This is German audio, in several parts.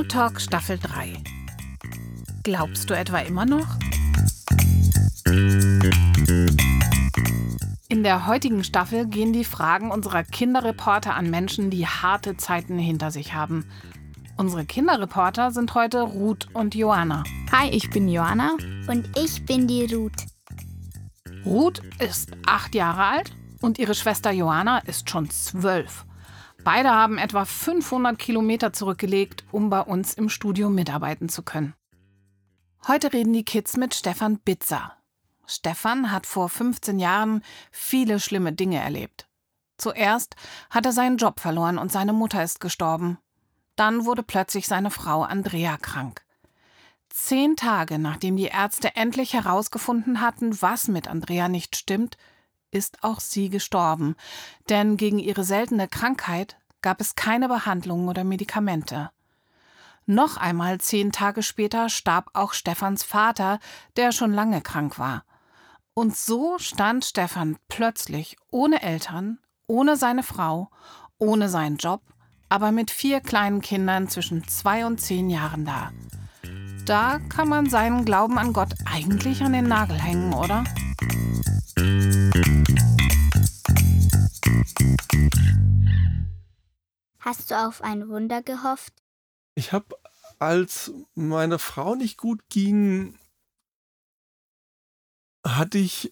Smalltalk Staffel 3. Glaubst du etwa immer noch? In der heutigen Staffel gehen die Fragen unserer Kinderreporter an Menschen, die harte Zeiten hinter sich haben. Unsere Kinderreporter sind heute Ruth und Joanna. Hi, ich bin Joanna. Und ich bin die Ruth. Ruth ist acht Jahre alt und ihre Schwester Joanna ist schon zwölf. Beide haben etwa 500 Kilometer zurückgelegt, um bei uns im Studio mitarbeiten zu können. Heute reden die Kids mit Stefan Bitzer. Stefan hat vor 15 Jahren viele schlimme Dinge erlebt. Zuerst hat er seinen Job verloren und seine Mutter ist gestorben. Dann wurde plötzlich seine Frau Andrea krank. Zehn Tage nachdem die Ärzte endlich herausgefunden hatten, was mit Andrea nicht stimmt, ist auch sie gestorben, denn gegen ihre seltene Krankheit gab es keine Behandlung oder Medikamente. Noch einmal zehn Tage später starb auch Stefans Vater, der schon lange krank war. Und so stand Stefan plötzlich ohne Eltern, ohne seine Frau, ohne seinen Job, aber mit vier kleinen Kindern zwischen zwei und zehn Jahren da. Da kann man seinen Glauben an Gott eigentlich an den Nagel hängen, oder? Hast du auf ein Wunder gehofft? Ich habe, als meiner Frau nicht gut ging, hatte ich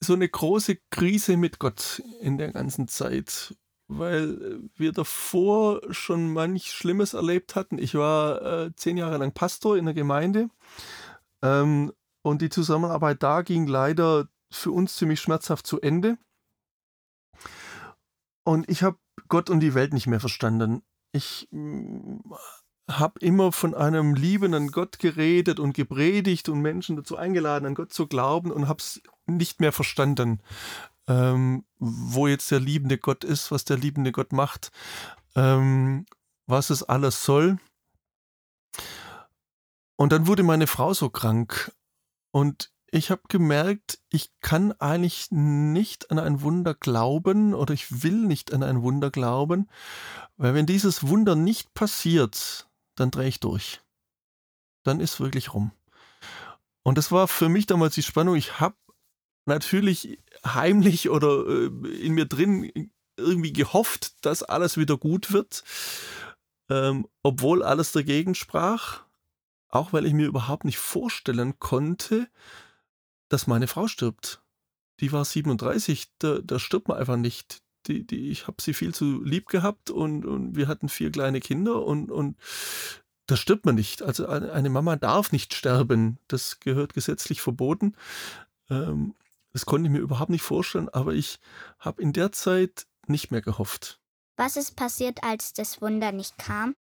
so eine große Krise mit Gott in der ganzen Zeit, weil wir davor schon manch Schlimmes erlebt hatten. Ich war äh, zehn Jahre lang Pastor in der Gemeinde ähm, und die Zusammenarbeit da ging leider für uns ziemlich schmerzhaft zu Ende. Und ich habe Gott und die Welt nicht mehr verstanden. Ich mm, habe immer von einem liebenden Gott geredet und gepredigt und Menschen dazu eingeladen, an Gott zu glauben und habe es nicht mehr verstanden, ähm, wo jetzt der liebende Gott ist, was der liebende Gott macht, ähm, was es alles soll. Und dann wurde meine Frau so krank und ich habe gemerkt, ich kann eigentlich nicht an ein Wunder glauben oder ich will nicht an ein Wunder glauben, weil wenn dieses Wunder nicht passiert, dann drehe ich durch. Dann ist wirklich rum. Und das war für mich damals die Spannung. Ich habe natürlich heimlich oder äh, in mir drin irgendwie gehofft, dass alles wieder gut wird, ähm, obwohl alles dagegen sprach. Auch weil ich mir überhaupt nicht vorstellen konnte, dass meine Frau stirbt. Die war 37, da, da stirbt man einfach nicht. Die, die, ich habe sie viel zu lieb gehabt und, und wir hatten vier kleine Kinder und, und da stirbt man nicht. Also eine Mama darf nicht sterben. Das gehört gesetzlich verboten. Ähm, das konnte ich mir überhaupt nicht vorstellen, aber ich habe in der Zeit nicht mehr gehofft. Was ist passiert, als das Wunder nicht kam?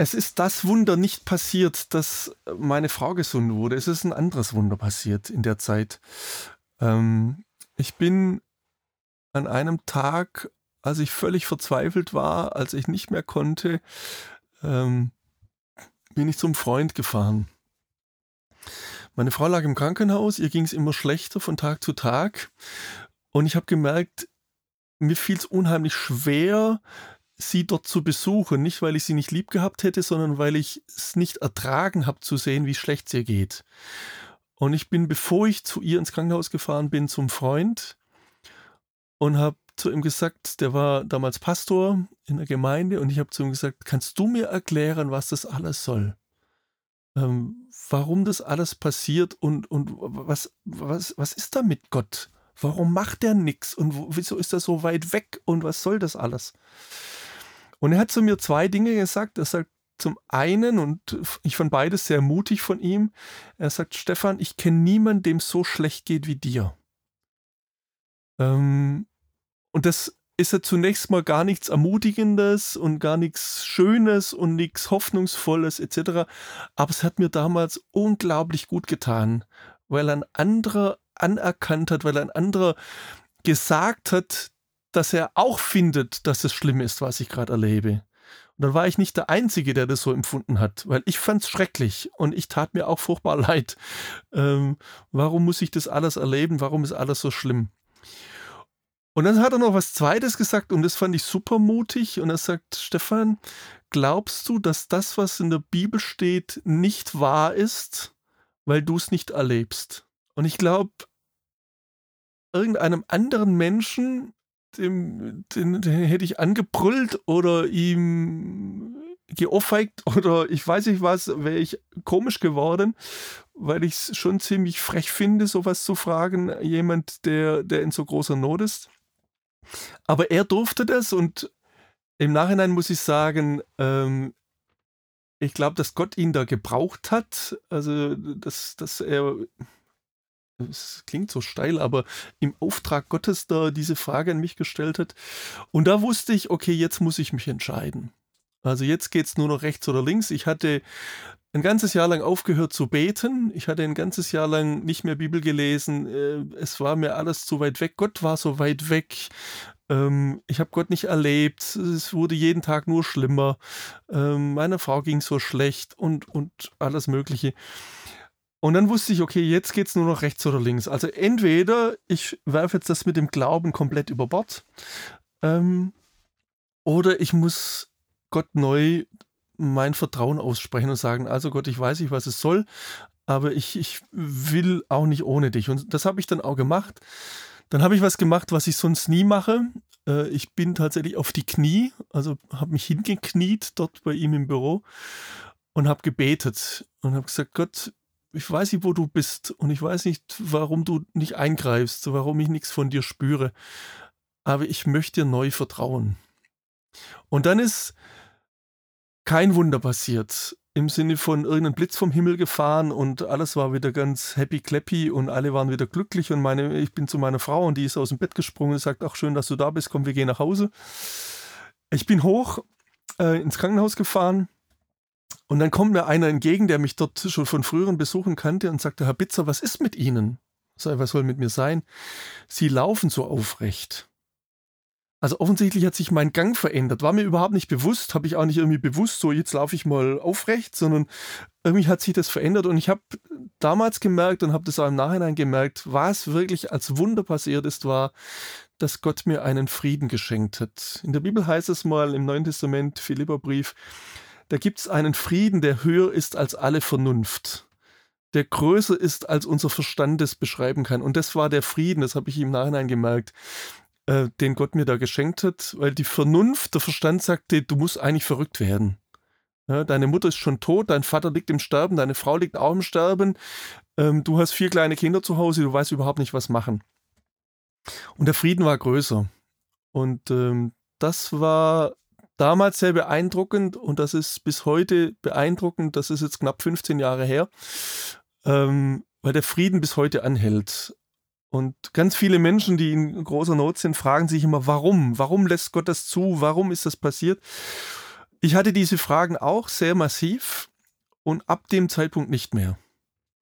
Es ist das Wunder nicht passiert, dass meine Frau gesund wurde. Es ist ein anderes Wunder passiert in der Zeit. Ähm, ich bin an einem Tag, als ich völlig verzweifelt war, als ich nicht mehr konnte, ähm, bin ich zum Freund gefahren. Meine Frau lag im Krankenhaus, ihr ging es immer schlechter von Tag zu Tag. Und ich habe gemerkt, mir fiel es unheimlich schwer, sie dort zu besuchen. Nicht, weil ich sie nicht lieb gehabt hätte, sondern weil ich es nicht ertragen habe zu sehen, wie schlecht es ihr geht. Und ich bin, bevor ich zu ihr ins Krankenhaus gefahren bin, zum Freund und habe zu ihm gesagt, der war damals Pastor in der Gemeinde, und ich habe zu ihm gesagt, kannst du mir erklären, was das alles soll? Ähm, warum das alles passiert und, und was, was, was ist da mit Gott? Warum macht der nichts und wieso ist er so weit weg und was soll das alles? Und er hat zu mir zwei Dinge gesagt. Er sagt zum einen, und ich fand beides sehr mutig von ihm, er sagt, Stefan, ich kenne niemanden, dem so schlecht geht wie dir. Ähm, und das ist ja zunächst mal gar nichts Ermutigendes und gar nichts Schönes und nichts Hoffnungsvolles etc. Aber es hat mir damals unglaublich gut getan, weil ein anderer anerkannt hat, weil ein anderer gesagt hat, dass er auch findet, dass es schlimm ist, was ich gerade erlebe. Und dann war ich nicht der Einzige, der das so empfunden hat, weil ich fand es schrecklich und ich tat mir auch furchtbar leid. Ähm, warum muss ich das alles erleben? Warum ist alles so schlimm? Und dann hat er noch was Zweites gesagt und das fand ich super mutig und er sagt, Stefan, glaubst du, dass das, was in der Bibel steht, nicht wahr ist, weil du es nicht erlebst? Und ich glaube, irgendeinem anderen Menschen, dem, den, den hätte ich angebrüllt oder ihm geohrfeigt oder ich weiß nicht was, wäre ich komisch geworden, weil ich es schon ziemlich frech finde, sowas zu fragen, jemand, der, der in so großer Not ist. Aber er durfte das und im Nachhinein muss ich sagen, ähm, ich glaube, dass Gott ihn da gebraucht hat. Also, dass, dass er, es klingt so steil, aber im Auftrag Gottes da diese Frage an mich gestellt hat. Und da wusste ich, okay, jetzt muss ich mich entscheiden. Also jetzt geht es nur noch rechts oder links. Ich hatte ein ganzes Jahr lang aufgehört zu beten. Ich hatte ein ganzes Jahr lang nicht mehr Bibel gelesen. Äh, es war mir alles zu weit weg. Gott war so weit weg. Ähm, ich habe Gott nicht erlebt. Es wurde jeden Tag nur schlimmer. Ähm, meiner Frau ging so schlecht und, und alles Mögliche. Und dann wusste ich, okay, jetzt geht es nur noch rechts oder links. Also entweder ich werfe jetzt das mit dem Glauben komplett über Bord ähm, oder ich muss Gott neu mein Vertrauen aussprechen und sagen, also Gott, ich weiß nicht, was es soll, aber ich, ich will auch nicht ohne dich. Und das habe ich dann auch gemacht. Dann habe ich was gemacht, was ich sonst nie mache. Äh, ich bin tatsächlich auf die Knie, also habe mich hingekniet dort bei ihm im Büro und habe gebetet und habe gesagt, Gott, ich weiß nicht, wo du bist und ich weiß nicht, warum du nicht eingreifst, warum ich nichts von dir spüre, aber ich möchte dir neu vertrauen. Und dann ist kein Wunder passiert. Im Sinne von irgendein Blitz vom Himmel gefahren und alles war wieder ganz happy clappy und alle waren wieder glücklich und meine, ich bin zu meiner Frau und die ist aus dem Bett gesprungen und sagt, ach schön, dass du da bist, komm, wir gehen nach Hause. Ich bin hoch äh, ins Krankenhaus gefahren und dann kommt mir einer entgegen, der mich dort schon von früheren Besuchen kannte und sagte, Herr Bitzer, was ist mit Ihnen? Sag, was soll mit mir sein? Sie laufen so aufrecht. Also offensichtlich hat sich mein Gang verändert. War mir überhaupt nicht bewusst, habe ich auch nicht irgendwie bewusst, so jetzt laufe ich mal aufrecht, sondern irgendwie hat sich das verändert und ich habe damals gemerkt und habe das auch im Nachhinein gemerkt, was wirklich als Wunder passiert ist, war, dass Gott mir einen Frieden geschenkt hat. In der Bibel heißt es mal im Neuen Testament, Philipperbrief, da gibt es einen Frieden, der höher ist als alle Vernunft der größer ist, als unser Verstand es beschreiben kann. Und das war der Frieden, das habe ich im Nachhinein gemerkt. Äh, den Gott mir da geschenkt hat, weil die Vernunft, der Verstand sagte, du musst eigentlich verrückt werden. Ja, deine Mutter ist schon tot, dein Vater liegt im Sterben, deine Frau liegt auch im Sterben, ähm, du hast vier kleine Kinder zu Hause, du weißt überhaupt nicht, was machen. Und der Frieden war größer. Und ähm, das war damals sehr beeindruckend und das ist bis heute beeindruckend. Das ist jetzt knapp 15 Jahre her, ähm, weil der Frieden bis heute anhält. Und ganz viele Menschen, die in großer Not sind, fragen sich immer, warum? Warum lässt Gott das zu? Warum ist das passiert? Ich hatte diese Fragen auch sehr massiv und ab dem Zeitpunkt nicht mehr.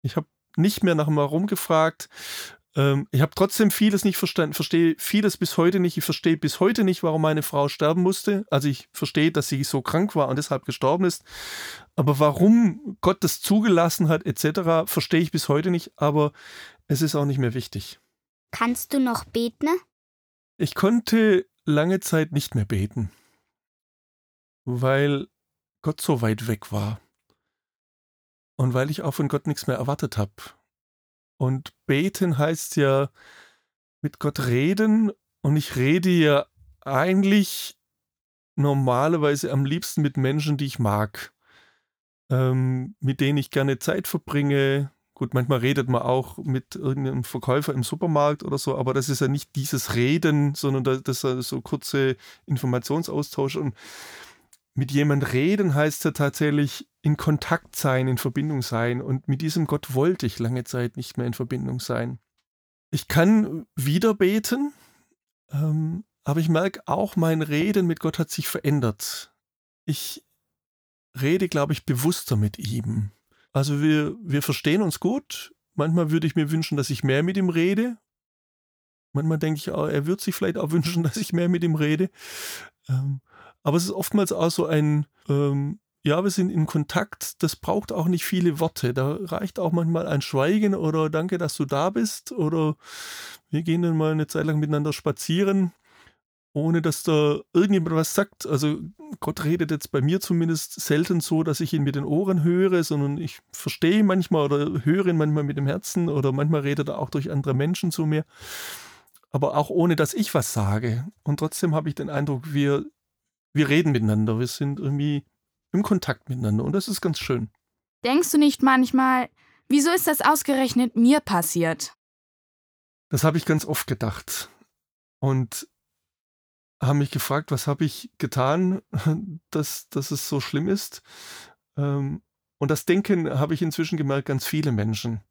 Ich habe nicht mehr nach dem Warum gefragt. Ähm, ich habe trotzdem vieles nicht verstanden, verstehe vieles bis heute nicht. Ich verstehe bis heute nicht, warum meine Frau sterben musste. Also ich verstehe, dass sie so krank war und deshalb gestorben ist. Aber warum Gott das zugelassen hat, etc., verstehe ich bis heute nicht. Aber es ist auch nicht mehr wichtig. Kannst du noch beten? Ich konnte lange Zeit nicht mehr beten, weil Gott so weit weg war und weil ich auch von Gott nichts mehr erwartet habe. Und beten heißt ja mit Gott reden und ich rede ja eigentlich normalerweise am liebsten mit Menschen, die ich mag, ähm, mit denen ich gerne Zeit verbringe, Gut, manchmal redet man auch mit irgendeinem Verkäufer im Supermarkt oder so, aber das ist ja nicht dieses Reden, sondern das ist so kurze Informationsaustausch. Und mit jemand reden heißt ja tatsächlich in Kontakt sein, in Verbindung sein. Und mit diesem Gott wollte ich lange Zeit nicht mehr in Verbindung sein. Ich kann wieder beten, ähm, aber ich merke auch, mein Reden mit Gott hat sich verändert. Ich rede, glaube ich, bewusster mit ihm. Also wir, wir verstehen uns gut. Manchmal würde ich mir wünschen, dass ich mehr mit ihm rede. Manchmal denke ich auch, er würde sich vielleicht auch wünschen, dass ich mehr mit ihm rede. Ähm, aber es ist oftmals auch so ein, ähm, ja, wir sind in Kontakt, das braucht auch nicht viele Worte. Da reicht auch manchmal ein Schweigen oder danke, dass du da bist oder wir gehen dann mal eine Zeit lang miteinander spazieren ohne dass da irgendjemand was sagt. Also Gott redet jetzt bei mir zumindest selten so, dass ich ihn mit den Ohren höre, sondern ich verstehe manchmal oder höre ihn manchmal mit dem Herzen oder manchmal redet er auch durch andere Menschen zu mir. Aber auch ohne, dass ich was sage. Und trotzdem habe ich den Eindruck, wir, wir reden miteinander, wir sind irgendwie im Kontakt miteinander und das ist ganz schön. Denkst du nicht manchmal, wieso ist das ausgerechnet mir passiert? Das habe ich ganz oft gedacht. Und haben mich gefragt, was habe ich getan, dass, dass es so schlimm ist. Ähm, und das Denken habe ich inzwischen gemerkt, ganz viele Menschen,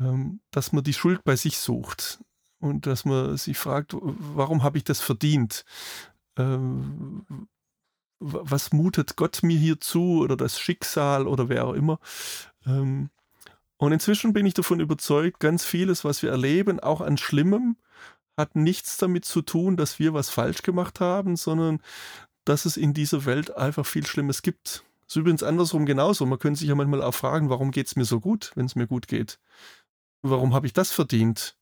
ähm, dass man die Schuld bei sich sucht und dass man sich fragt, warum habe ich das verdient? Ähm, was mutet Gott mir hier zu oder das Schicksal oder wer auch immer? und inzwischen bin ich davon überzeugt, ganz vieles, was wir erleben, auch an Schlimmem, hat nichts damit zu tun, dass wir was falsch gemacht haben, sondern dass es in dieser Welt einfach viel Schlimmes gibt. Das ist übrigens andersrum genauso. Man könnte sich ja manchmal auch fragen, warum geht es mir so gut, wenn es mir gut geht? Warum habe ich das verdient?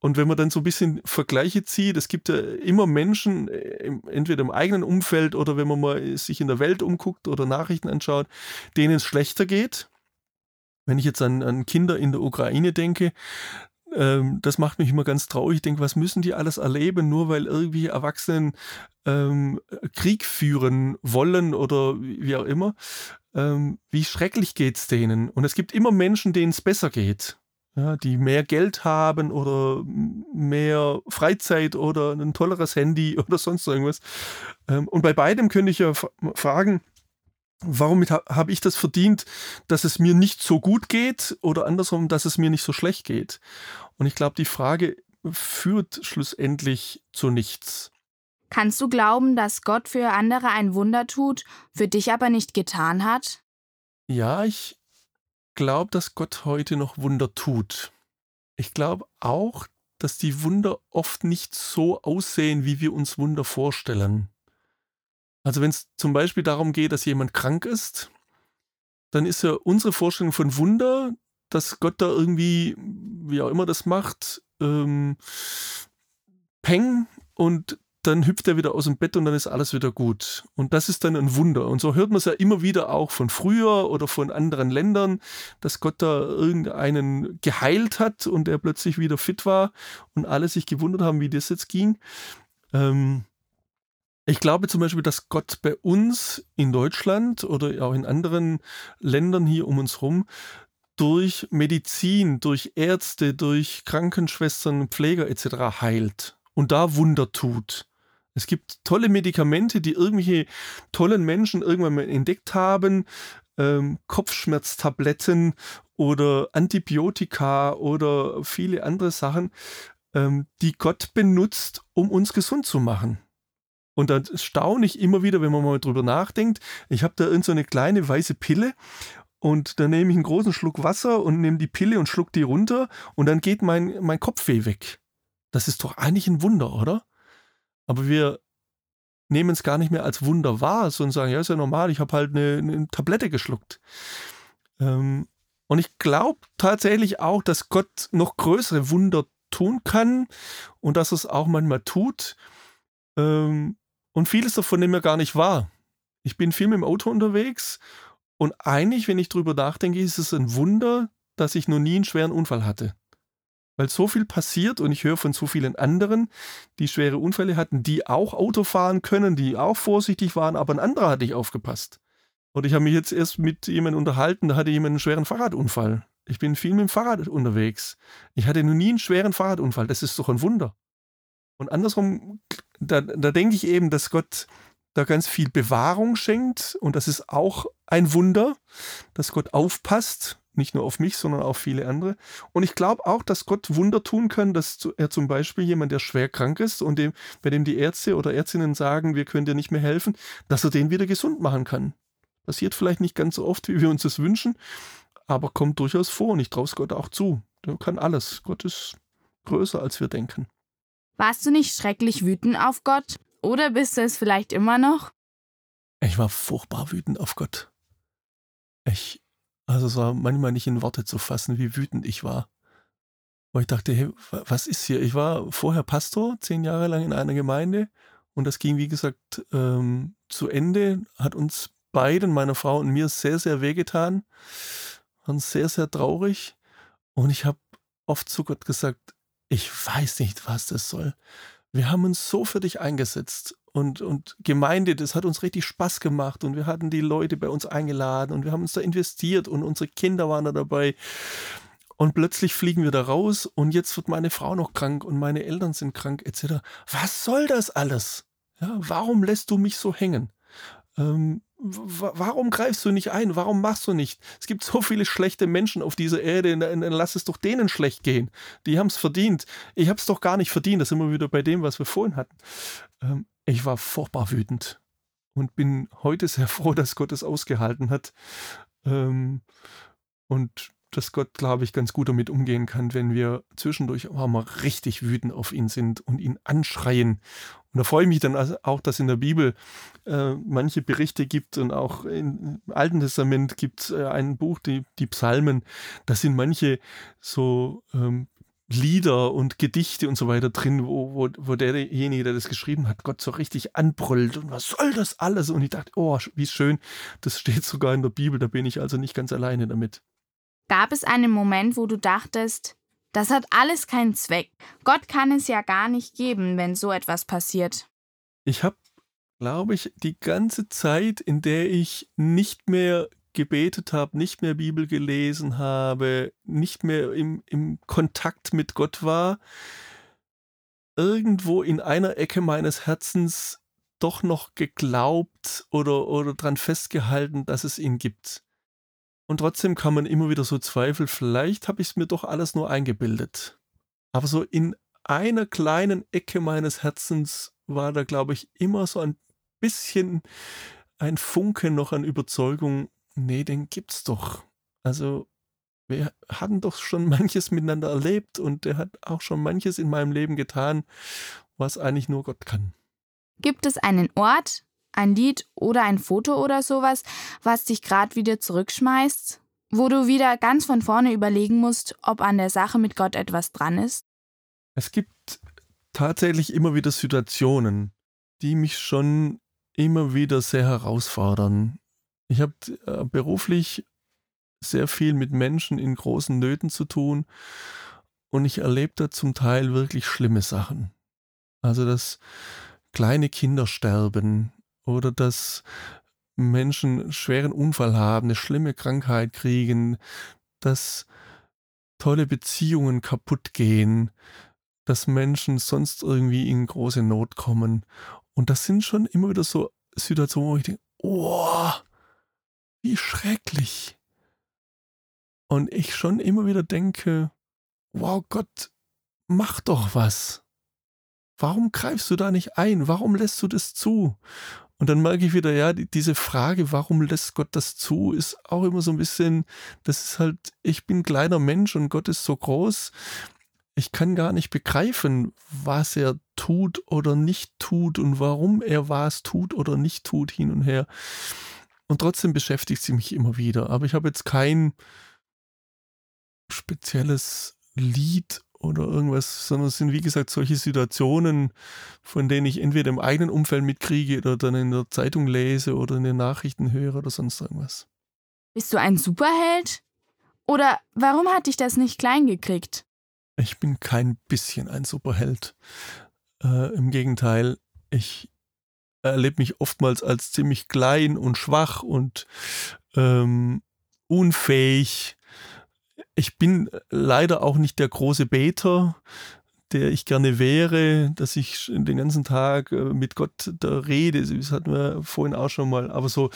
Und wenn man dann so ein bisschen Vergleiche zieht, es gibt ja immer Menschen, äh, entweder im eigenen Umfeld oder wenn man mal sich in der Welt umguckt oder Nachrichten anschaut, denen es schlechter geht. Wenn ich jetzt an, an Kinder in der Ukraine denke, ähm, das macht mich immer ganz traurig. Ich denke, was müssen die alles erleben, nur weil irgendwie Erwachsenen ähm, Krieg führen wollen oder wie auch immer. Ähm, wie schrecklich geht es denen? Und es gibt immer Menschen, denen es besser geht. Ja, die mehr Geld haben oder mehr Freizeit oder ein tolleres Handy oder sonst irgendwas. Ähm, und bei beidem könnte ich ja fragen, warum habe ich das verdient, dass es mir nicht so gut geht oder andersrum, dass es mir nicht so schlecht geht? Und ich glaube, die Frage führt schlussendlich zu nichts. Kannst du glauben, dass Gott für andere ein Wunder tut, für dich aber nicht getan hat? Ja, ich glaube, dass Gott heute noch Wunder tut. Ich glaube auch, dass die Wunder oft nicht so aussehen, wie wir uns Wunder vorstellen. Also wenn es zum Beispiel darum geht, dass jemand krank ist, dann ist ja unsere Vorstellung von Wunder, dass Gott da irgendwie, wie auch immer das macht, ähm, peng und dann hüpft er wieder aus dem Bett und dann ist alles wieder gut. Und das ist dann ein Wunder. Und so hört man es ja immer wieder auch von früher oder von anderen Ländern, dass Gott da irgendeinen geheilt hat und er plötzlich wieder fit war und alle sich gewundert haben, wie das jetzt ging. Ähm, ich glaube zum Beispiel, dass Gott bei uns in Deutschland oder auch in anderen Ländern hier um uns herum durch Medizin, durch Ärzte, durch Krankenschwestern, Pfleger etc. heilt und da Wunder tut. Es gibt tolle Medikamente, die irgendwelche tollen Menschen irgendwann mal entdeckt haben, ähm, Kopfschmerztabletten oder Antibiotika oder viele andere Sachen, ähm, die Gott benutzt, um uns gesund zu machen. Und dann staune ich immer wieder, wenn man mal drüber nachdenkt. Ich habe da irgendeine so kleine weiße Pille und dann nehme ich einen großen Schluck Wasser und nehme die Pille und schluck die runter und dann geht mein, mein Kopfweh weg. Das ist doch eigentlich ein Wunder, oder? Aber wir nehmen es gar nicht mehr als Wunder wahr, sondern sagen, ja, ist ja normal, ich habe halt eine, eine, Tablette geschluckt. Ähm, und ich glaube tatsächlich auch, dass Gott noch größere Wunder tun kann und dass es auch manchmal tut. Ähm, und vieles davon nehmen wir gar nicht wahr. Ich bin viel mit dem Auto unterwegs und eigentlich, wenn ich drüber nachdenke, ist es ein Wunder, dass ich noch nie einen schweren Unfall hatte. Weil so viel passiert und ich höre von so vielen anderen, die schwere Unfälle hatten, die auch Auto fahren können, die auch vorsichtig waren, aber ein anderer hat nicht aufgepasst. Und ich habe mich jetzt erst mit jemandem unterhalten, da hatte jemand einen schweren Fahrradunfall. Ich bin viel mit dem Fahrrad unterwegs. Ich hatte noch nie einen schweren Fahrradunfall. Das ist doch ein Wunder. Und andersrum, da, da denke ich eben, dass Gott da ganz viel Bewahrung schenkt und das ist auch ein Wunder, dass Gott aufpasst, nicht nur auf mich, sondern auf viele andere. Und ich glaube auch, dass Gott Wunder tun kann, dass er zum Beispiel jemand, der schwer krank ist und dem, bei dem die Ärzte oder Ärztinnen sagen, wir können dir nicht mehr helfen, dass er den wieder gesund machen kann. Passiert vielleicht nicht ganz so oft, wie wir uns das wünschen, aber kommt durchaus vor und ich traue es Gott auch zu. Der kann alles. Gott ist größer, als wir denken. Warst du nicht schrecklich wütend auf Gott? Oder bist du es vielleicht immer noch? Ich war furchtbar wütend auf Gott. Ich, also es war manchmal nicht in Worte zu fassen, wie wütend ich war. Weil ich dachte, hey, was ist hier? Ich war vorher Pastor, zehn Jahre lang in einer Gemeinde und das ging, wie gesagt, ähm, zu Ende, hat uns beiden, meiner Frau und mir, sehr, sehr wehgetan, waren sehr, sehr traurig und ich habe oft zu Gott gesagt, ich weiß nicht, was das soll. Wir haben uns so für dich eingesetzt und, und Gemeinde, das hat uns richtig Spaß gemacht und wir hatten die Leute bei uns eingeladen und wir haben uns da investiert und unsere Kinder waren da dabei. Und plötzlich fliegen wir da raus und jetzt wird meine Frau noch krank und meine Eltern sind krank etc. Was soll das alles? Ja, warum lässt du mich so hängen? Ähm, warum greifst du nicht ein? Warum machst du nicht? Es gibt so viele schlechte Menschen auf dieser Erde, dann, lass es doch denen schlecht gehen. Die haben es verdient. Ich habe es doch gar nicht verdient. Das sind wir wieder bei dem, was wir vorhin hatten. Ähm, ich war furchtbar wütend und bin heute sehr froh, dass Gott es ausgehalten hat. Ähm, und dass Gott, glaube ich, ganz gut damit umgehen kann, wenn wir zwischendurch auch mal richtig wütend auf ihn sind und ihn anschreien. Und da freue ich mich dann auch, dass in der Bibel äh, manche Berichte gibt und auch im Alten Testament gibt es äh, ein Buch, die, die Psalmen. Da sind manche so ähm, Lieder und Gedichte und so weiter drin, wo, wo, wo derjenige, der das geschrieben hat, Gott so richtig anbrüllt und was soll das alles? Und ich dachte, oh, wie schön, das steht sogar in der Bibel, da bin ich also nicht ganz alleine damit. Gab es einen Moment, wo du dachtest, das hat alles keinen Zweck. Gott kann es ja gar nicht geben, wenn so etwas passiert. Ich habe, glaube ich, die ganze Zeit, in der ich nicht mehr gebetet habe, nicht mehr Bibel gelesen habe, nicht mehr im, im Kontakt mit Gott war, irgendwo in einer Ecke meines Herzens doch noch geglaubt oder, oder dran festgehalten, dass es ihn gibt. Und trotzdem kann man immer wieder so zweifeln, vielleicht habe ich es mir doch alles nur eingebildet. Aber so in einer kleinen Ecke meines Herzens war da, glaube ich, immer so ein bisschen ein Funke noch an Überzeugung, nee, den gibt's doch. Also, wir hatten doch schon manches miteinander erlebt und der hat auch schon manches in meinem Leben getan, was eigentlich nur Gott kann. Gibt es einen Ort, ein Lied oder ein Foto oder sowas, was dich gerade wieder zurückschmeißt? Wo du wieder ganz von vorne überlegen musst, ob an der Sache mit Gott etwas dran ist? Es gibt tatsächlich immer wieder Situationen, die mich schon immer wieder sehr herausfordern. Ich habe äh, beruflich sehr viel mit Menschen in großen Nöten zu tun und ich erlebe da zum Teil wirklich schlimme Sachen. Also, dass kleine Kinder sterben, oder dass Menschen einen schweren Unfall haben, eine schlimme Krankheit kriegen, dass tolle Beziehungen kaputt gehen, dass Menschen sonst irgendwie in große Not kommen. Und das sind schon immer wieder so Situationen, wo ich denke, oh, wie schrecklich. Und ich schon immer wieder denke, wow Gott, mach doch was. Warum greifst du da nicht ein? Warum lässt du das zu? Und dann merke ich wieder, ja, diese Frage, warum lässt Gott das zu, ist auch immer so ein bisschen, das ist halt, ich bin ein kleiner Mensch und Gott ist so groß. Ich kann gar nicht begreifen, was er tut oder nicht tut und warum er was tut oder nicht tut hin und her. Und trotzdem beschäftigt sie mich immer wieder. Aber ich habe jetzt kein spezielles Lied oder irgendwas, sondern es sind wie gesagt solche Situationen, von denen ich entweder im eigenen Umfeld mitkriege oder dann in der Zeitung lese oder in den Nachrichten höre oder sonst irgendwas. Bist du ein Superheld? Oder warum hat dich das nicht klein gekriegt? Ich bin kein bisschen ein Superheld. Äh, Im Gegenteil, ich erlebe mich oftmals als ziemlich klein und schwach und ähm, unfähig ich bin leider auch nicht der große Beter, der ich gerne wäre, dass ich den ganzen Tag äh, mit Gott da rede. Das hatten wir vorhin auch schon mal. Aber so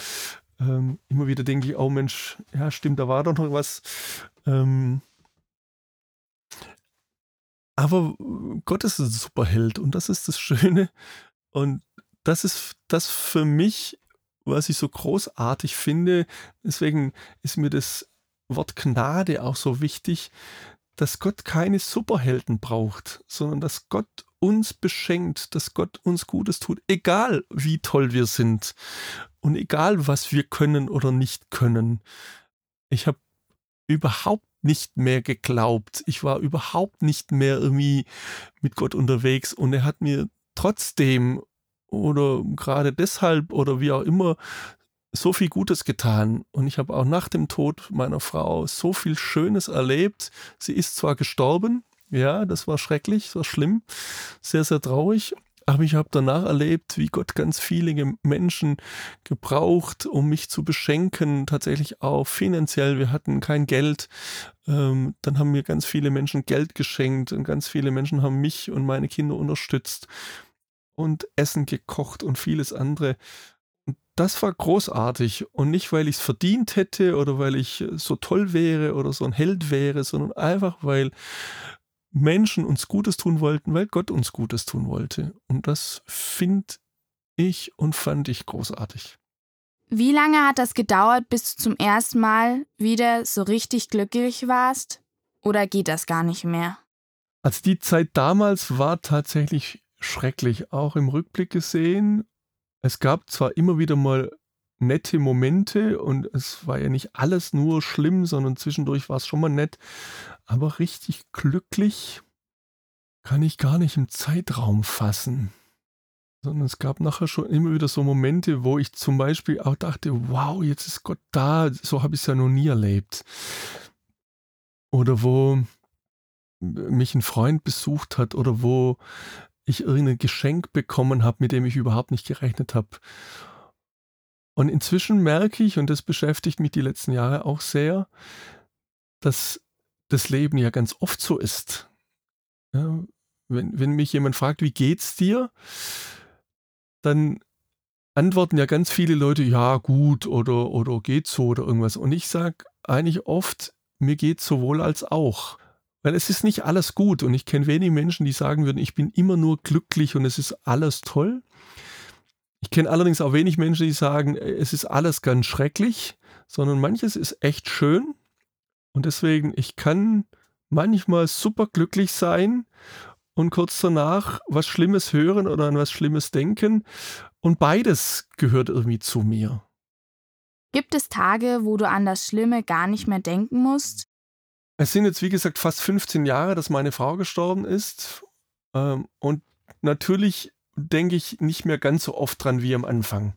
ähm, immer wieder denke ich, oh Mensch, ja stimmt, da war doch noch was. Ähm, aber Gott ist ein Superheld und das ist das Schöne. Und das ist das für mich, was ich so großartig finde. Deswegen ist mir das Wort Gnade auch so wichtig, dass Gott keine Superhelden braucht, sondern dass Gott uns beschenkt, dass Gott uns Gutes tut, egal wie toll wir sind und egal was wir können oder nicht können. Ich habe überhaupt nicht mehr geglaubt. Ich war überhaupt nicht mehr irgendwie mit Gott unterwegs und er hat mir trotzdem oder gerade deshalb oder wie auch immer so viel Gutes getan. Und ich habe auch nach dem Tod meiner Frau so viel Schönes erlebt. Sie ist zwar gestorben, ja, das war schrecklich, das war schlimm, sehr, sehr traurig. Aber ich habe danach erlebt, wie Gott ganz viele Menschen gebraucht, um mich zu beschenken, tatsächlich auch finanziell. Wir hatten kein Geld. Ähm, dann haben mir ganz viele Menschen Geld geschenkt und ganz viele Menschen haben mich und meine Kinder unterstützt und Essen gekocht und vieles andere. Und das war großartig und nicht, weil ich es verdient hätte oder weil ich so toll wäre oder so ein Held wäre, sondern einfach, weil Menschen uns Gutes tun wollten, weil Gott uns Gutes tun wollte. Und das finde ich und fand ich großartig. Wie lange hat das gedauert, bis du zum ersten Mal wieder so richtig glücklich warst? Oder geht das gar nicht mehr? Also die Zeit damals war tatsächlich schrecklich, auch im Rückblick gesehen. Es gab zwar immer wieder mal nette Momente und es war ja nicht alles nur schlimm, sondern zwischendurch war es schon mal nett. Aber richtig glücklich kann ich gar nicht im Zeitraum fassen. Sondern es gab nachher schon immer wieder so Momente, wo ich zum Beispiel auch dachte, wow, jetzt ist Gott da, so habe ich es ja noch nie erlebt. Oder wo mich ein Freund besucht hat oder wo ich irgendein Geschenk bekommen habe, mit dem ich überhaupt nicht gerechnet habe. Und inzwischen merke ich, und das beschäftigt mich die letzten Jahre auch sehr, dass das Leben ja ganz oft so ist. Ja, wenn, wenn mich jemand fragt, wie geht's dir, dann antworten ja ganz viele Leute, ja, gut oder, oder geht so oder irgendwas. Und ich sage eigentlich oft, mir geht sowohl als auch. Weil es ist nicht alles gut und ich kenne wenige Menschen, die sagen würden, ich bin immer nur glücklich und es ist alles toll. Ich kenne allerdings auch wenig Menschen, die sagen, es ist alles ganz schrecklich, sondern manches ist echt schön. Und deswegen, ich kann manchmal super glücklich sein und kurz danach was Schlimmes hören oder an was Schlimmes denken. Und beides gehört irgendwie zu mir. Gibt es Tage, wo du an das Schlimme gar nicht mehr denken musst? Es sind jetzt, wie gesagt, fast 15 Jahre, dass meine Frau gestorben ist. Ähm, und natürlich denke ich nicht mehr ganz so oft dran wie am Anfang.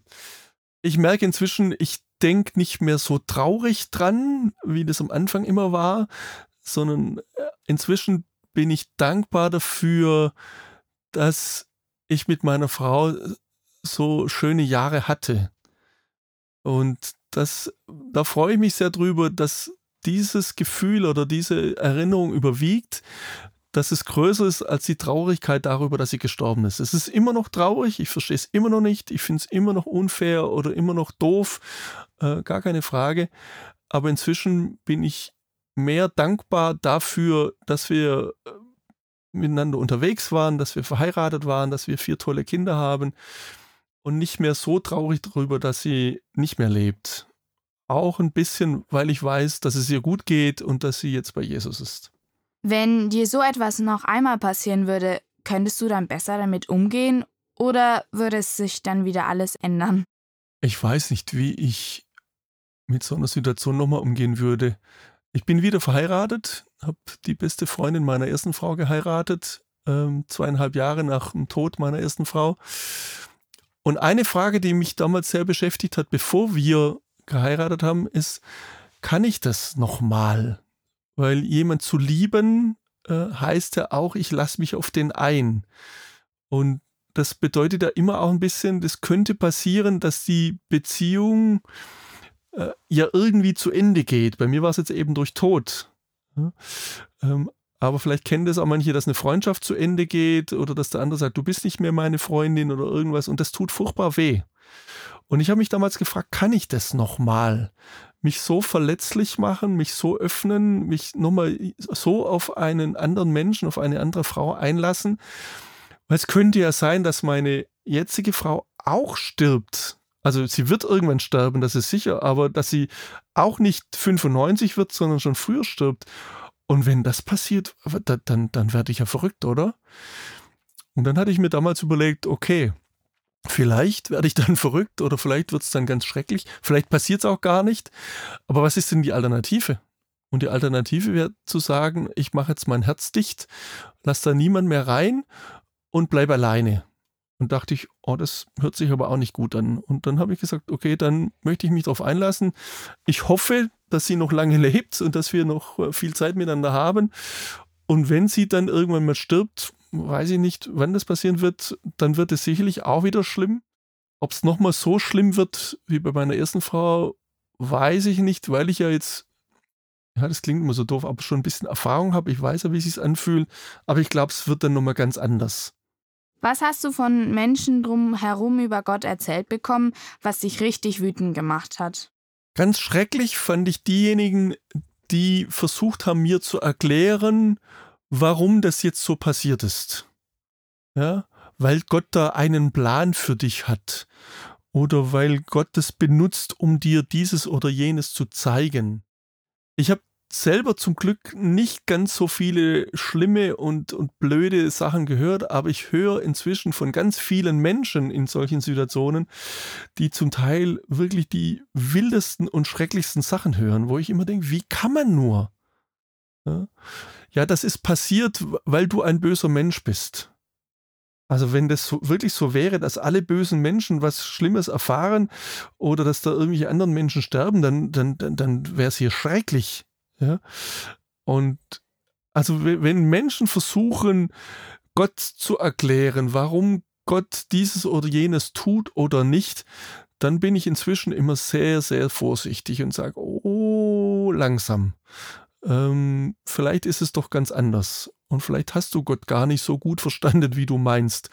Ich merke inzwischen, ich denke nicht mehr so traurig dran, wie das am Anfang immer war, sondern äh, inzwischen bin ich dankbar dafür, dass ich mit meiner Frau so schöne Jahre hatte. Und das, da freue ich mich sehr drüber, dass dieses Gefühl oder diese Erinnerung überwiegt, dass es größer ist als die Traurigkeit darüber, dass sie gestorben ist. Es ist immer noch traurig, ich verstehe es immer noch nicht, ich finde es immer noch unfair oder immer noch doof, äh, gar keine Frage. Aber inzwischen bin ich mehr dankbar dafür, dass wir äh, miteinander unterwegs waren, dass wir verheiratet waren, dass wir vier tolle Kinder haben und nicht mehr so traurig darüber, dass sie nicht mehr lebt auch ein bisschen, weil ich weiß, dass es ihr gut geht und dass sie jetzt bei Jesus ist. Wenn dir so etwas noch einmal passieren würde, könntest du dann besser damit umgehen oder würde es sich dann wieder alles ändern? Ich weiß nicht, wie ich mit so einer Situation nochmal umgehen würde. Ich bin wieder verheiratet, habe die beste Freundin meiner ersten Frau geheiratet, ähm, zweieinhalb Jahre nach dem Tod meiner ersten Frau. Und eine Frage, die mich damals sehr beschäftigt hat, bevor wir geheiratet haben, ist, kann ich das nochmal? Weil jemand zu lieben äh, heißt ja auch, ich lasse mich auf den ein. Und das bedeutet ja immer auch ein bisschen, das könnte passieren, dass die Beziehung äh, ja irgendwie zu Ende geht. Bei mir war es jetzt eben durch Tod. Ja? Ähm, aber vielleicht kennen das auch manche, dass eine Freundschaft zu Ende geht oder dass der andere sagt, du bist nicht mehr meine Freundin oder irgendwas und das tut furchtbar weh. Und ich habe mich damals gefragt, kann ich das nochmal? Mich so verletzlich machen, mich so öffnen, mich nochmal so auf einen anderen Menschen, auf eine andere Frau einlassen? Weil es könnte ja sein, dass meine jetzige Frau auch stirbt. Also sie wird irgendwann sterben, das ist sicher, aber dass sie auch nicht 95 wird, sondern schon früher stirbt. Und wenn das passiert, dann, dann werde ich ja verrückt, oder? Und dann hatte ich mir damals überlegt, okay, Vielleicht werde ich dann verrückt oder vielleicht wird es dann ganz schrecklich. Vielleicht passiert es auch gar nicht. Aber was ist denn die Alternative? Und die Alternative wäre zu sagen, ich mache jetzt mein Herz dicht, lass da niemand mehr rein und bleib alleine. Und dachte ich, oh, das hört sich aber auch nicht gut an. Und dann habe ich gesagt, okay, dann möchte ich mich darauf einlassen. Ich hoffe, dass sie noch lange lebt und dass wir noch äh, viel Zeit miteinander haben. Und wenn sie dann irgendwann mal stirbt, weiß ich nicht, wann das passieren wird, dann wird es sicherlich auch wieder schlimm. Ob es nochmal so schlimm wird wie bei meiner ersten Frau, weiß ich nicht, weil ich ja jetzt, ja, das klingt immer so doof, aber schon ein bisschen Erfahrung habe. Ich weiß ja, wie es sich anfühlt, aber ich glaube, es wird dann nochmal ganz anders. Was hast du von Menschen drumherum über Gott erzählt bekommen, was dich richtig wütend gemacht hat? Ganz schrecklich fand ich diejenigen, die versucht haben, mir zu erklären, warum das jetzt so passiert ist. Ja, weil Gott da einen Plan für dich hat oder weil Gott das benutzt, um dir dieses oder jenes zu zeigen. Ich habe selber zum Glück nicht ganz so viele schlimme und, und blöde Sachen gehört, aber ich höre inzwischen von ganz vielen Menschen in solchen Situationen, die zum Teil wirklich die wildesten und schrecklichsten Sachen hören, wo ich immer denke, wie kann man nur? Ja, das ist passiert, weil du ein böser Mensch bist. Also wenn das so, wirklich so wäre, dass alle bösen Menschen was Schlimmes erfahren oder dass da irgendwelche anderen Menschen sterben, dann, dann, dann, dann wäre es hier schrecklich. Ja? Und also wenn Menschen versuchen, Gott zu erklären, warum Gott dieses oder jenes tut oder nicht, dann bin ich inzwischen immer sehr, sehr vorsichtig und sage, oh, langsam. Ähm, vielleicht ist es doch ganz anders. Und vielleicht hast du Gott gar nicht so gut verstanden, wie du meinst.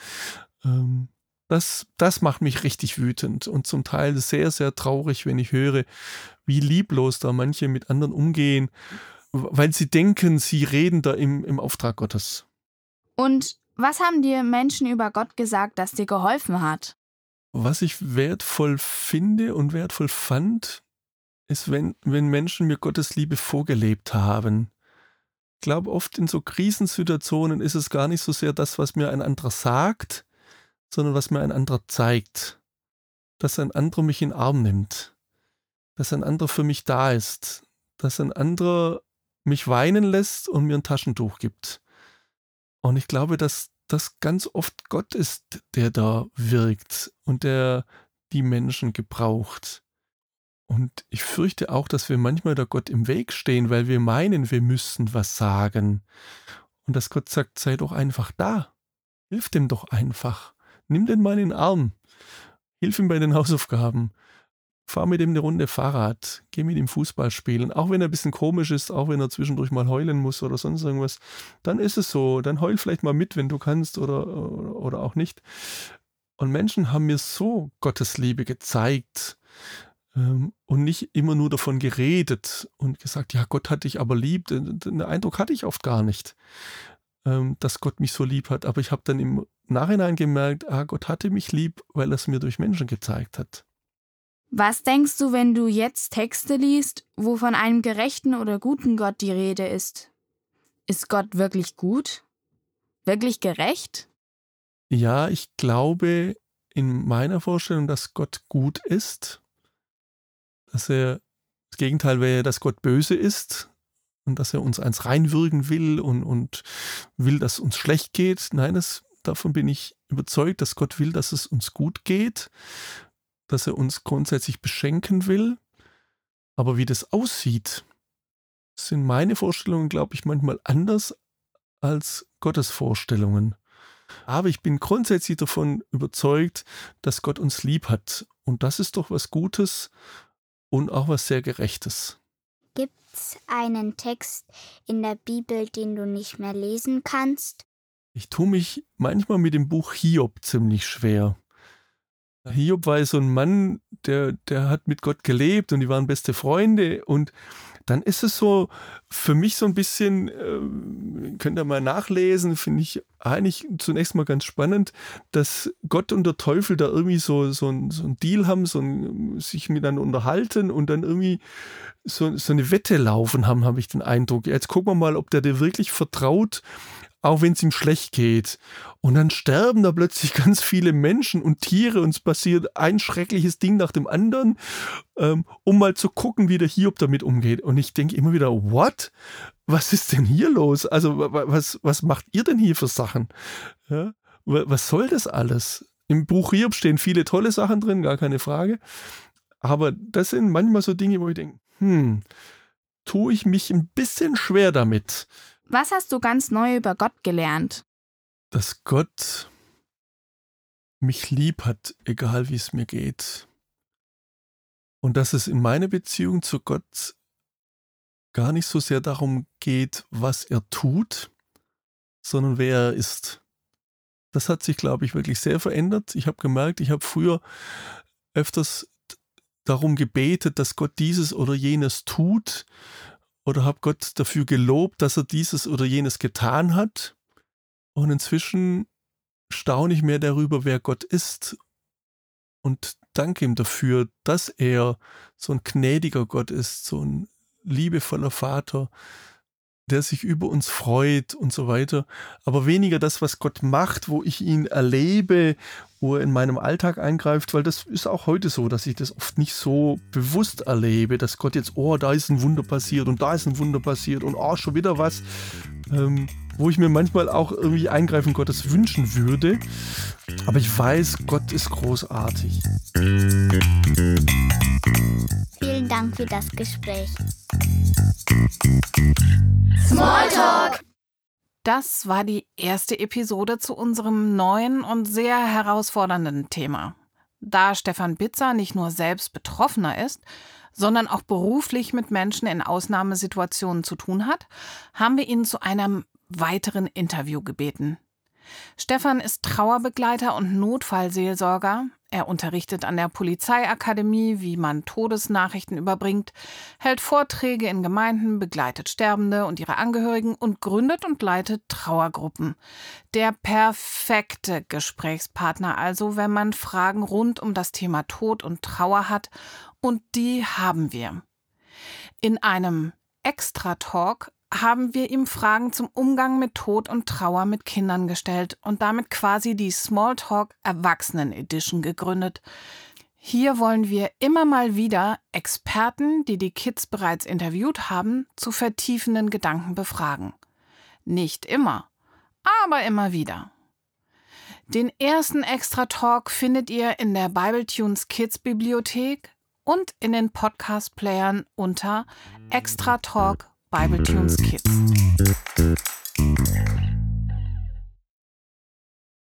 Ähm, das, das macht mich richtig wütend und zum Teil sehr, sehr traurig, wenn ich höre, wie lieblos da manche mit anderen umgehen, weil sie denken, sie reden da im, im Auftrag Gottes. Und was haben dir Menschen über Gott gesagt, das dir geholfen hat? Was ich wertvoll finde und wertvoll fand, ist, wenn, wenn Menschen mir Gottes Liebe vorgelebt haben. Ich glaube, oft in so Krisensituationen ist es gar nicht so sehr das, was mir ein anderer sagt, sondern was mir ein anderer zeigt. Dass ein anderer mich in den Arm nimmt. Dass ein anderer für mich da ist. Dass ein anderer mich weinen lässt und mir ein Taschentuch gibt. Und ich glaube, dass das ganz oft Gott ist, der da wirkt und der die Menschen gebraucht. Und ich fürchte auch, dass wir manchmal da Gott im Weg stehen, weil wir meinen, wir müssten was sagen. Und dass Gott sagt, sei doch einfach da. Hilf dem doch einfach. Nimm den mal in den Arm. Hilf ihm bei den Hausaufgaben. Fahr mit ihm eine Runde Fahrrad. Geh mit ihm Fußball spielen. Auch wenn er ein bisschen komisch ist, auch wenn er zwischendurch mal heulen muss oder sonst irgendwas. Dann ist es so. Dann heul vielleicht mal mit, wenn du kannst oder, oder auch nicht. Und Menschen haben mir so Gottes Liebe gezeigt und nicht immer nur davon geredet und gesagt, ja, Gott hat dich aber lieb. Den Eindruck hatte ich oft gar nicht, ähm, dass Gott mich so lieb hat. Aber ich habe dann im Nachhinein gemerkt, ah, Gott hatte mich lieb, weil er es mir durch Menschen gezeigt hat. Was denkst du, wenn du jetzt Texte liest, wo von einem gerechten oder guten Gott die Rede ist? Ist Gott wirklich gut? Wirklich gerecht? Ja, ich glaube in meiner Vorstellung, dass Gott gut ist, dass er das Gegenteil wäre, dass Gott böse ist und dass er uns eins reinwürgen will und, und will, dass uns schlecht geht. Nein, das davon bin ich überzeugt, dass Gott will, dass es uns gut geht, dass er uns grundsätzlich beschenken will. Aber wie das aussieht, sind meine Vorstellungen, glaube ich, manchmal anders als Gottes Vorstellungen. Aber ich bin grundsätzlich davon überzeugt, dass Gott uns lieb hat. Und das ist doch was Gutes und auch was sehr Gerechtes. Gibt es einen Text in der Bibel, den du nicht mehr lesen kannst? Ich tue mich manchmal mit dem Buch Hiob ziemlich schwer. Hiob war so ein Mann, der, der hat mit Gott gelebt und die waren beste Freunde und dann ist es so für mich so ein bisschen, äh, könnt ihr mal nachlesen, finde ich eigentlich zunächst mal ganz spannend, dass Gott und der Teufel da irgendwie so, so, ein, so ein Deal haben, so ein, sich miteinander unterhalten und dann irgendwie so, so eine Wette laufen haben, habe ich den Eindruck. Jetzt gucken wir mal, ob der dir wirklich vertraut auch wenn es ihm schlecht geht. Und dann sterben da plötzlich ganz viele Menschen und Tiere und es passiert ein schreckliches Ding nach dem anderen, ähm, um mal zu gucken, wie der Hiob damit umgeht. Und ich denke immer wieder, what? Was ist denn hier los? Also was, was macht ihr denn hier für Sachen? Ja? Was soll das alles? Im Buch Hiob stehen viele tolle Sachen drin, gar keine Frage. Aber das sind manchmal so Dinge, wo ich denke, hm, tue ich mich ein bisschen schwer damit. Was hast du ganz neu über Gott gelernt? Dass Gott mich lieb hat, egal wie es mir geht. Und dass es in meiner Beziehung zu Gott gar nicht so sehr darum geht, was er tut, sondern wer er ist. Das hat sich, glaube ich, wirklich sehr verändert. Ich habe gemerkt, ich habe früher öfters darum gebetet, dass Gott dieses oder jenes tut oder habe Gott dafür gelobt, dass er dieses oder jenes getan hat. Und inzwischen staune ich mehr darüber, wer Gott ist und danke ihm dafür, dass er so ein gnädiger Gott ist, so ein liebevoller Vater, der sich über uns freut und so weiter. Aber weniger das, was Gott macht, wo ich ihn erlebe, wo er in meinem Alltag eingreift, weil das ist auch heute so, dass ich das oft nicht so bewusst erlebe, dass Gott jetzt, oh, da ist ein Wunder passiert und da ist ein Wunder passiert und oh, schon wieder was. Ähm, wo ich mir manchmal auch irgendwie Eingreifen Gottes wünschen würde. Aber ich weiß, Gott ist großartig. Vielen Dank für das Gespräch. Smalltalk! Das war die erste Episode zu unserem neuen und sehr herausfordernden Thema. Da Stefan Bitzer nicht nur selbst Betroffener ist, sondern auch beruflich mit Menschen in Ausnahmesituationen zu tun hat, haben wir ihn zu einem weiteren Interview gebeten. Stefan ist Trauerbegleiter und Notfallseelsorger. Er unterrichtet an der Polizeiakademie, wie man Todesnachrichten überbringt, hält Vorträge in Gemeinden, begleitet Sterbende und ihre Angehörigen und gründet und leitet Trauergruppen. Der perfekte Gesprächspartner also, wenn man Fragen rund um das Thema Tod und Trauer hat. Und die haben wir. In einem Extra-Talk haben wir ihm Fragen zum Umgang mit Tod und Trauer mit Kindern gestellt und damit quasi die Smalltalk Erwachsenen Edition gegründet. Hier wollen wir immer mal wieder Experten, die die Kids bereits interviewt haben, zu vertiefenden Gedanken befragen. Nicht immer, aber immer wieder. Den ersten Extra Talk findet ihr in der Bibletunes Kids Bibliothek und in den Podcast Playern unter Extra Talk Bible Tunes Kids.